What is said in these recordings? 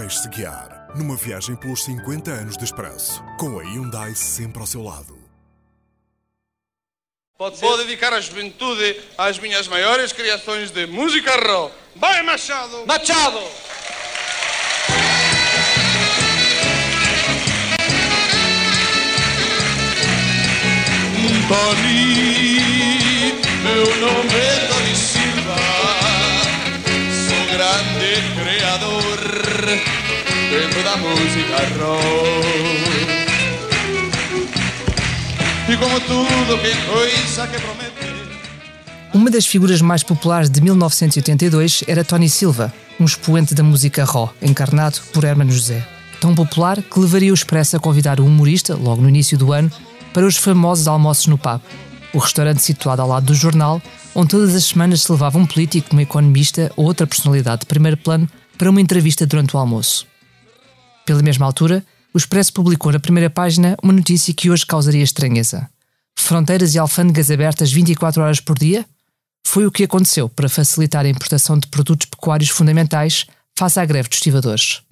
Deixe-se guiar numa viagem pelos 50 anos de Expresso, com a Hyundai sempre ao seu lado. Vou dedicar a juventude às minhas maiores criações de música rock. Vai, Machado! Machado! Tony, meu nome dentro da música rock. E como tudo que coisa que promete. Uma das figuras mais populares de 1982 era Tony Silva, um expoente da música raw, encarnado por Hermano José. Tão popular que levaria o Expresso a convidar o humorista, logo no início do ano, para os famosos almoços no pub, o restaurante situado ao lado do jornal, onde todas as semanas se levava um político, um economista ou outra personalidade de primeiro plano para uma entrevista durante o almoço. Pela mesma altura, o Expresso publicou na primeira página uma notícia que hoje causaria estranheza. Fronteiras e alfândegas abertas 24 horas por dia? Foi o que aconteceu para facilitar a importação de produtos pecuários fundamentais face à greve dos estivadores.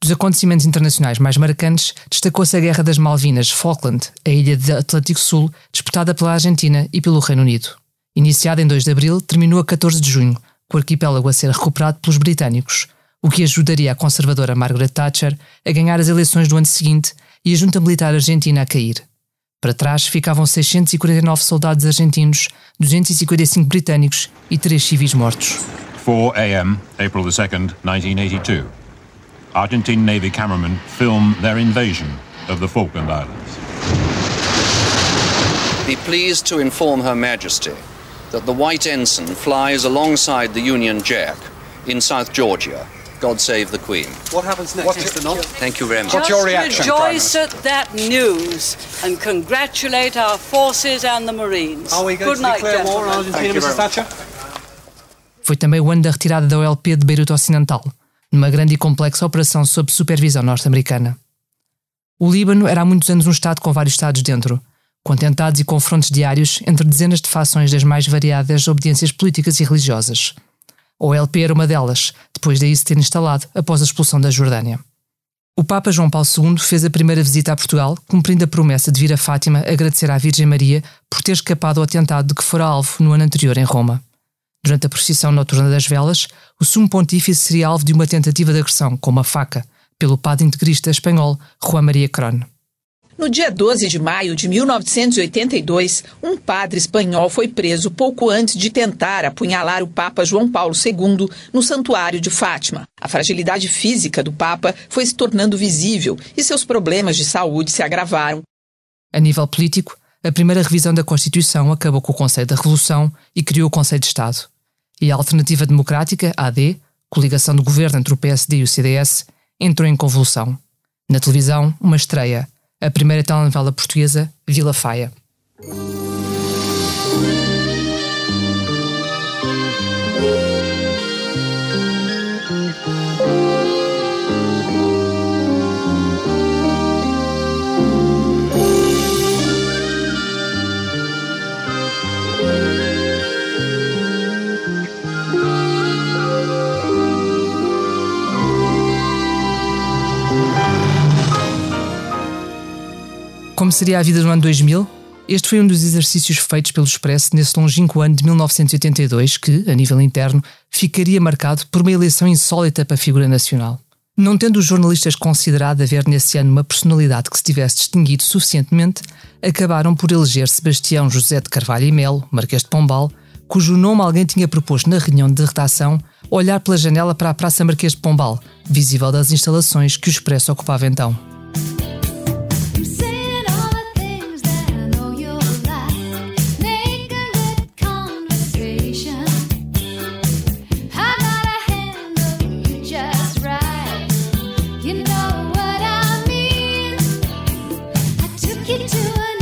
Dos acontecimentos internacionais mais marcantes, destacou-se a Guerra das Malvinas, Falkland, a ilha de Atlântico Sul, disputada pela Argentina e pelo Reino Unido. Iniciada em 2 de abril, terminou a 14 de junho, com o arquipélago a ser recuperado pelos britânicos, o que ajudaria a conservadora Margaret Thatcher a ganhar as eleições do ano seguinte e a junta militar argentina a cair. Para trás ficavam 649 soldados argentinos, 255 britânicos e 3 civis mortos. 4 a.m., April the 2nd, 1982. Argentine Navy cameramen film their invasion of the Falkland Islands. Be pleased to inform Her Majesty that the White Ensign flies alongside the Union Jack in South Georgia. God save the Queen. What happens next, Mr. Nott? Thank you very much. What's your reaction, Prime rejoice at that news and congratulate our forces and the Marines. Are we going Good to night, declare war on. Argentina, Mrs. Thatcher? Foi também o ano da retirada da OLP de Beirute Ocidental, numa grande e complexa operação sob supervisão norte-americana. O Líbano era há muitos anos um Estado com vários Estados dentro, com tentados e confrontos diários entre dezenas de fações das mais variadas obediências políticas e religiosas. A OLP era uma delas, depois daí se ter instalado após a expulsão da Jordânia. O Papa João Paulo II fez a primeira visita a Portugal, cumprindo a promessa de vir a Fátima agradecer à Virgem Maria por ter escapado ao atentado de que fora alvo no ano anterior em Roma. Durante a procissão noturna das velas, o sumo pontífice seria alvo de uma tentativa de agressão com uma faca pelo padre integrista espanhol Juan Maria Cron. No dia 12 de maio de 1982, um padre espanhol foi preso pouco antes de tentar apunhalar o Papa João Paulo II no Santuário de Fátima. A fragilidade física do Papa foi se tornando visível e seus problemas de saúde se agravaram. A nível político, a primeira revisão da Constituição acabou com o Conselho da Revolução e criou o Conselho de Estado. E a Alternativa Democrática, AD, coligação de governo entre o PSD e o CDS, entrou em convulsão. Na televisão, uma estreia, a primeira telenovela portuguesa, Vila Faia. Como seria a vida no ano 2000? Este foi um dos exercícios feitos pelo Expresso nesse longínquo ano de 1982, que, a nível interno, ficaria marcado por uma eleição insólita para a figura nacional. Não tendo os jornalistas considerado haver nesse ano uma personalidade que se tivesse distinguido suficientemente, acabaram por eleger Sebastião José de Carvalho e Melo, Marquês de Pombal, cujo nome alguém tinha proposto na reunião de redação olhar pela janela para a Praça Marquês de Pombal, visível das instalações que o Expresso ocupava então. I took you to an